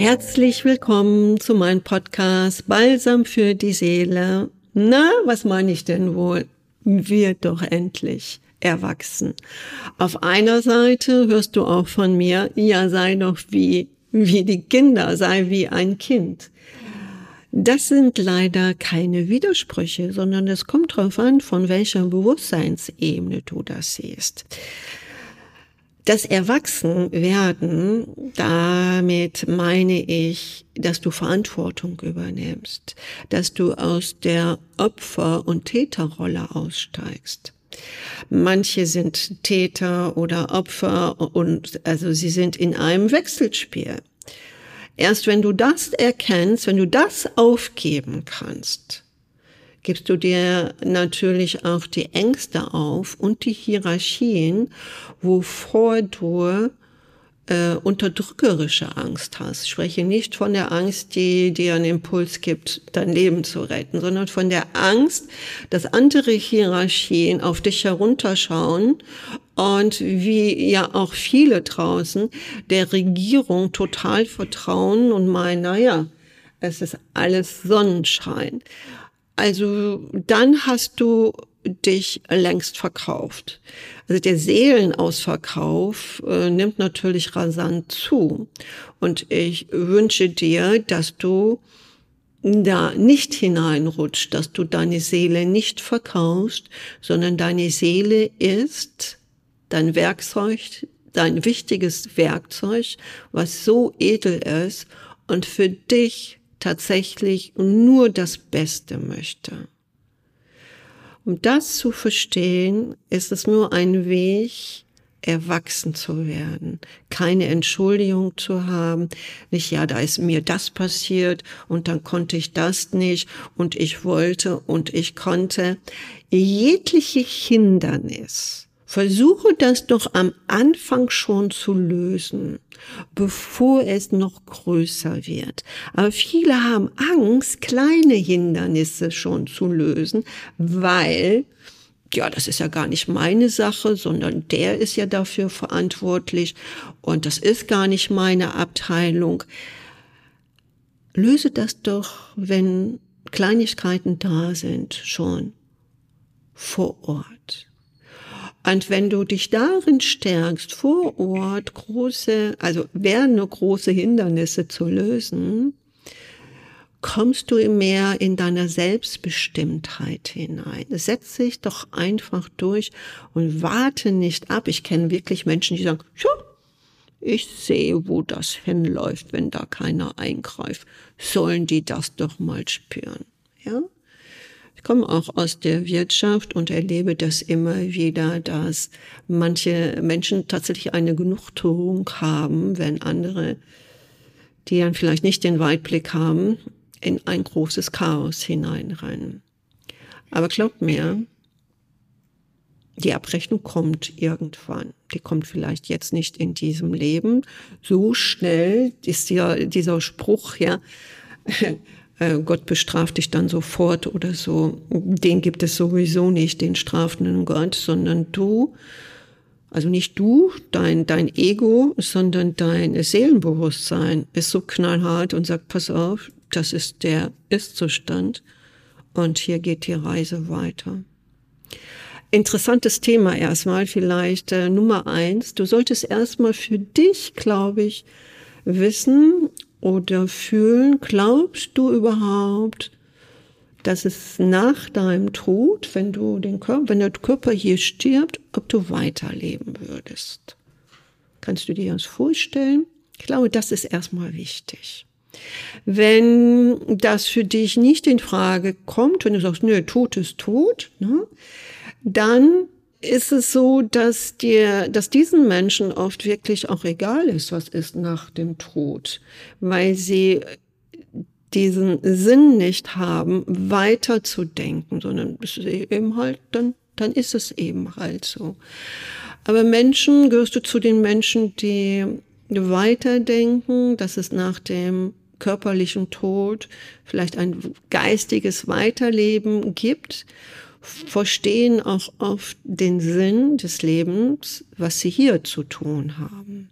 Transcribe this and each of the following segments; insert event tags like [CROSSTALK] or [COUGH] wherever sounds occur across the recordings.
Herzlich willkommen zu meinem Podcast Balsam für die Seele. Na, was meine ich denn wohl? Wird doch endlich erwachsen. Auf einer Seite hörst du auch von mir, ja, sei doch wie, wie die Kinder, sei wie ein Kind. Das sind leider keine Widersprüche, sondern es kommt darauf an, von welcher Bewusstseinsebene du das siehst. Das Erwachsenwerden, damit meine ich, dass du Verantwortung übernimmst, dass du aus der Opfer- und Täterrolle aussteigst. Manche sind Täter oder Opfer und also sie sind in einem Wechselspiel. Erst wenn du das erkennst, wenn du das aufgeben kannst, gibst du dir natürlich auch die Ängste auf und die Hierarchien, wovor du äh, unterdrückerische Angst hast. Ich spreche nicht von der Angst, die dir einen Impuls gibt, dein Leben zu retten, sondern von der Angst, dass andere Hierarchien auf dich herunterschauen und wie ja auch viele draußen der Regierung total vertrauen und meinen, naja, es ist alles Sonnenschein. Also dann hast du dich längst verkauft. Also der Seelenausverkauf äh, nimmt natürlich rasant zu. Und ich wünsche dir, dass du da nicht hineinrutscht, dass du deine Seele nicht verkaufst, sondern deine Seele ist dein Werkzeug, dein wichtiges Werkzeug, was so edel ist und für dich tatsächlich nur das Beste möchte. Um das zu verstehen, ist es nur ein Weg, erwachsen zu werden, keine Entschuldigung zu haben, nicht, ja, da ist mir das passiert und dann konnte ich das nicht und ich wollte und ich konnte. Jegliche Hindernis Versuche das doch am Anfang schon zu lösen, bevor es noch größer wird. Aber viele haben Angst, kleine Hindernisse schon zu lösen, weil ja, das ist ja gar nicht meine Sache, sondern der ist ja dafür verantwortlich und das ist gar nicht meine Abteilung. Löse das doch, wenn Kleinigkeiten da sind, schon vor Ort. Und wenn du dich darin stärkst, vor Ort große, also werden nur große Hindernisse zu lösen, kommst du mehr in deiner Selbstbestimmtheit hinein. Setz dich doch einfach durch und warte nicht ab. Ich kenne wirklich Menschen, die sagen, ja, ich sehe, wo das hinläuft, wenn da keiner eingreift. Sollen die das doch mal spüren, ja? Ich komme auch aus der Wirtschaft und erlebe das immer wieder, dass manche Menschen tatsächlich eine Genugtuung haben, wenn andere, die dann vielleicht nicht den Weitblick haben, in ein großes Chaos hineinrennen. Aber glaubt mir, die Abrechnung kommt irgendwann. Die kommt vielleicht jetzt nicht in diesem Leben. So schnell ist ja dieser Spruch, ja, [LAUGHS] äh, Gott bestraft dich dann sofort oder so. Den gibt es sowieso nicht, den strafenden Gott, sondern du, also nicht du, dein, dein Ego, sondern dein Seelenbewusstsein ist so knallhart und sagt, pass auf, das ist der Ist-Zustand und hier geht die Reise weiter. Interessantes Thema erstmal vielleicht äh, Nummer eins. Du solltest erstmal für dich, glaube ich, wissen oder fühlen, glaubst du überhaupt, dass es nach deinem Tod, wenn du den Körper, wenn der Körper hier stirbt, ob du weiterleben würdest? Kannst du dir das vorstellen? Ich glaube, das ist erstmal wichtig. Wenn das für dich nicht in Frage kommt, wenn du sagst, nö, Tod ist tot, ne, dann ist es so, dass dir, dass diesen Menschen oft wirklich auch egal ist, was ist nach dem Tod, weil sie diesen Sinn nicht haben, weiterzudenken, sondern es ist eben halt, dann, dann ist es eben halt so. Aber Menschen, gehörst du zu den Menschen, die weiterdenken, dass es nach dem körperlichen Tod vielleicht ein geistiges Weiterleben gibt verstehen auch oft den Sinn des Lebens, was sie hier zu tun haben.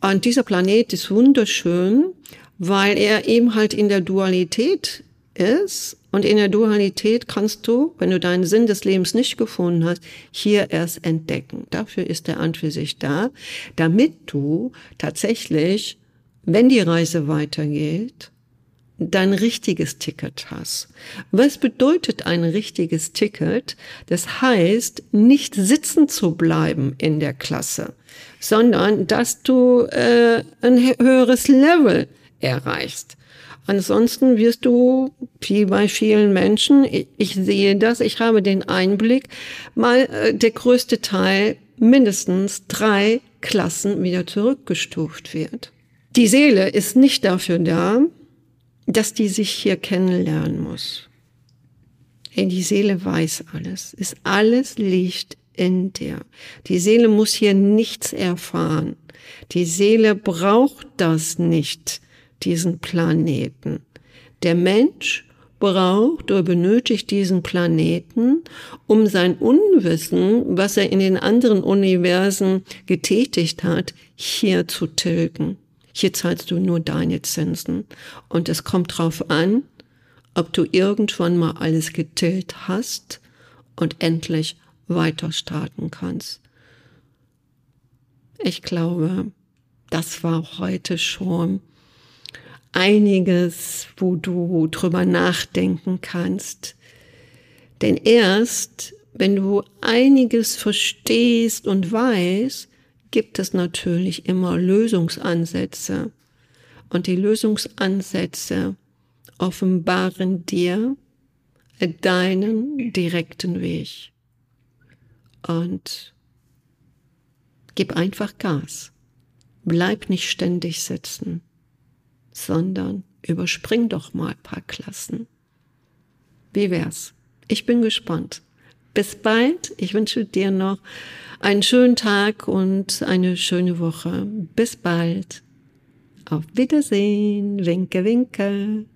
Und dieser Planet ist wunderschön, weil er eben halt in der Dualität ist. Und in der Dualität kannst du, wenn du deinen Sinn des Lebens nicht gefunden hast, hier erst entdecken. Dafür ist der an für sich da, damit du tatsächlich, wenn die Reise weitergeht, dein richtiges Ticket hast. Was bedeutet ein richtiges Ticket? Das heißt, nicht sitzen zu bleiben in der Klasse, sondern dass du äh, ein höheres Level erreichst. Ansonsten wirst du, wie bei vielen Menschen, ich, ich sehe das, ich habe den Einblick, mal äh, der größte Teil mindestens drei Klassen wieder zurückgestuft wird. Die Seele ist nicht dafür da, dass die sich hier kennenlernen muss. Hey, die Seele weiß alles. Ist alles liegt in dir. Die Seele muss hier nichts erfahren. Die Seele braucht das nicht, diesen Planeten. Der Mensch braucht oder benötigt diesen Planeten, um sein Unwissen, was er in den anderen Universen getätigt hat, hier zu tilgen. Hier zahlst du nur deine Zinsen. Und es kommt drauf an, ob du irgendwann mal alles getilgt hast und endlich weiter starten kannst. Ich glaube, das war heute schon einiges, wo du drüber nachdenken kannst. Denn erst, wenn du einiges verstehst und weißt, gibt es natürlich immer Lösungsansätze. Und die Lösungsansätze offenbaren dir deinen direkten Weg. Und gib einfach Gas. Bleib nicht ständig sitzen, sondern überspring doch mal ein paar Klassen. Wie wär's? Ich bin gespannt. Bis bald. Ich wünsche dir noch einen schönen Tag und eine schöne Woche. Bis bald. Auf Wiedersehen. Winke, winke.